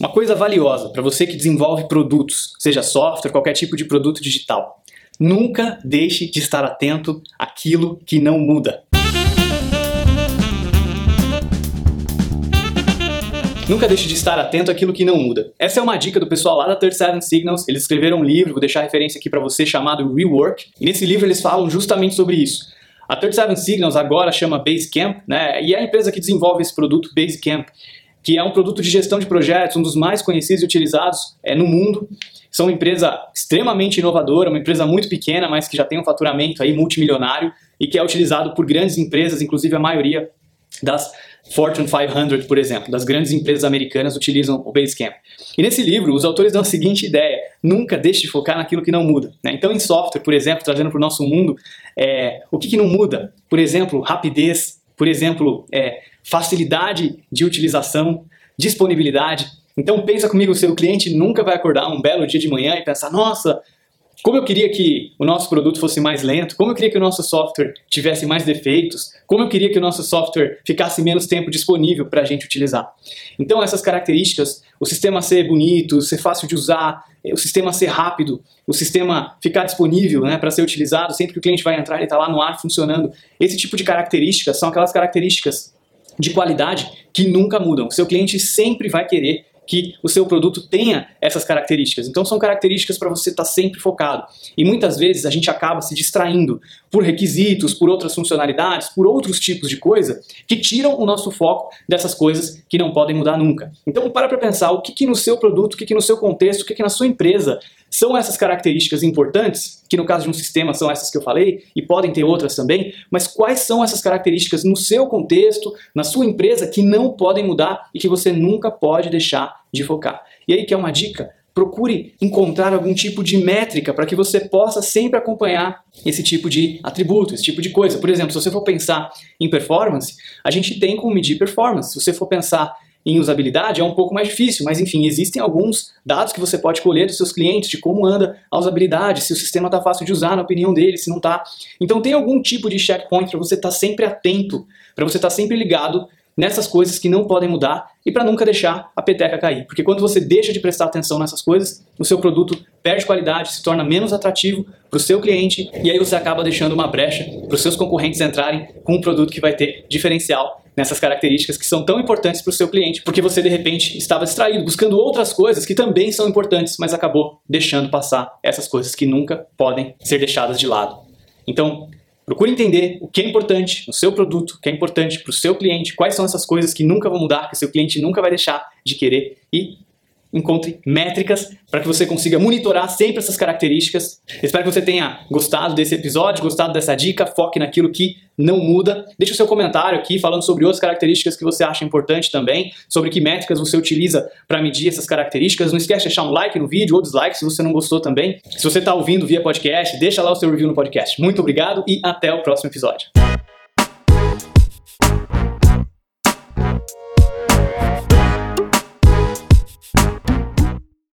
Uma coisa valiosa para você que desenvolve produtos, seja software, qualquer tipo de produto digital. Nunca deixe de estar atento àquilo que não muda. Nunca deixe de estar atento àquilo que não muda. Essa é uma dica do pessoal lá da 37 Signals. Eles escreveram um livro, vou deixar a referência aqui para você, chamado Rework. E nesse livro eles falam justamente sobre isso. A 37 Signals agora chama Basecamp, né? E é a empresa que desenvolve esse produto Basecamp que é um produto de gestão de projetos, um dos mais conhecidos e utilizados é, no mundo. São uma empresa extremamente inovadora, uma empresa muito pequena, mas que já tem um faturamento aí multimilionário e que é utilizado por grandes empresas, inclusive a maioria das Fortune 500, por exemplo, das grandes empresas americanas utilizam o Basecamp. E nesse livro, os autores dão a seguinte ideia: nunca deixe de focar naquilo que não muda. Né? Então, em software, por exemplo, trazendo para o nosso mundo, é, o que, que não muda? Por exemplo, rapidez, por exemplo, é, facilidade de utilização, disponibilidade. Então pensa comigo, seu cliente nunca vai acordar um belo dia de manhã e pensar, nossa, como eu queria que o nosso produto fosse mais lento, como eu queria que o nosso software tivesse mais defeitos, como eu queria que o nosso software ficasse menos tempo disponível para a gente utilizar. Então, essas características, o sistema ser bonito, ser fácil de usar, o sistema ser rápido, o sistema ficar disponível né, para ser utilizado, sempre que o cliente vai entrar, ele está lá no ar funcionando. Esse tipo de características são aquelas características de qualidade que nunca mudam. O seu cliente sempre vai querer que o seu produto tenha essas características. Então são características para você estar tá sempre focado. E muitas vezes a gente acaba se distraindo por requisitos, por outras funcionalidades, por outros tipos de coisa que tiram o nosso foco dessas coisas que não podem mudar nunca. Então para para pensar o que, que no seu produto, o que, que no seu contexto, o que, que na sua empresa são essas características importantes, que no caso de um sistema são essas que eu falei, e podem ter outras também, mas quais são essas características no seu contexto, na sua empresa, que não podem mudar e que você nunca pode deixar de focar? E aí que é uma dica, procure encontrar algum tipo de métrica para que você possa sempre acompanhar esse tipo de atributo, esse tipo de coisa. Por exemplo, se você for pensar em performance, a gente tem como medir performance. Se você for pensar em usabilidade é um pouco mais difícil, mas enfim, existem alguns dados que você pode colher dos seus clientes de como anda a usabilidade, se o sistema está fácil de usar na opinião deles, se não está. Então tem algum tipo de checkpoint para você estar tá sempre atento, para você estar tá sempre ligado nessas coisas que não podem mudar e para nunca deixar a peteca cair. Porque quando você deixa de prestar atenção nessas coisas, o seu produto perde qualidade, se torna menos atrativo para o seu cliente e aí você acaba deixando uma brecha para os seus concorrentes entrarem com um produto que vai ter diferencial nessas características que são tão importantes para o seu cliente, porque você de repente estava distraído, buscando outras coisas que também são importantes, mas acabou deixando passar essas coisas que nunca podem ser deixadas de lado. Então, procure entender o que é importante no seu produto, o que é importante para o seu cliente, quais são essas coisas que nunca vão mudar, que seu cliente nunca vai deixar de querer e encontre métricas para que você consiga monitorar sempre essas características. Espero que você tenha gostado desse episódio, gostado dessa dica. Foque naquilo que não muda. Deixe o seu comentário aqui falando sobre outras características que você acha importante também, sobre que métricas você utiliza para medir essas características. Não esquece de deixar um like no vídeo ou dislike se você não gostou também. Se você está ouvindo via podcast, deixa lá o seu review no podcast. Muito obrigado e até o próximo episódio.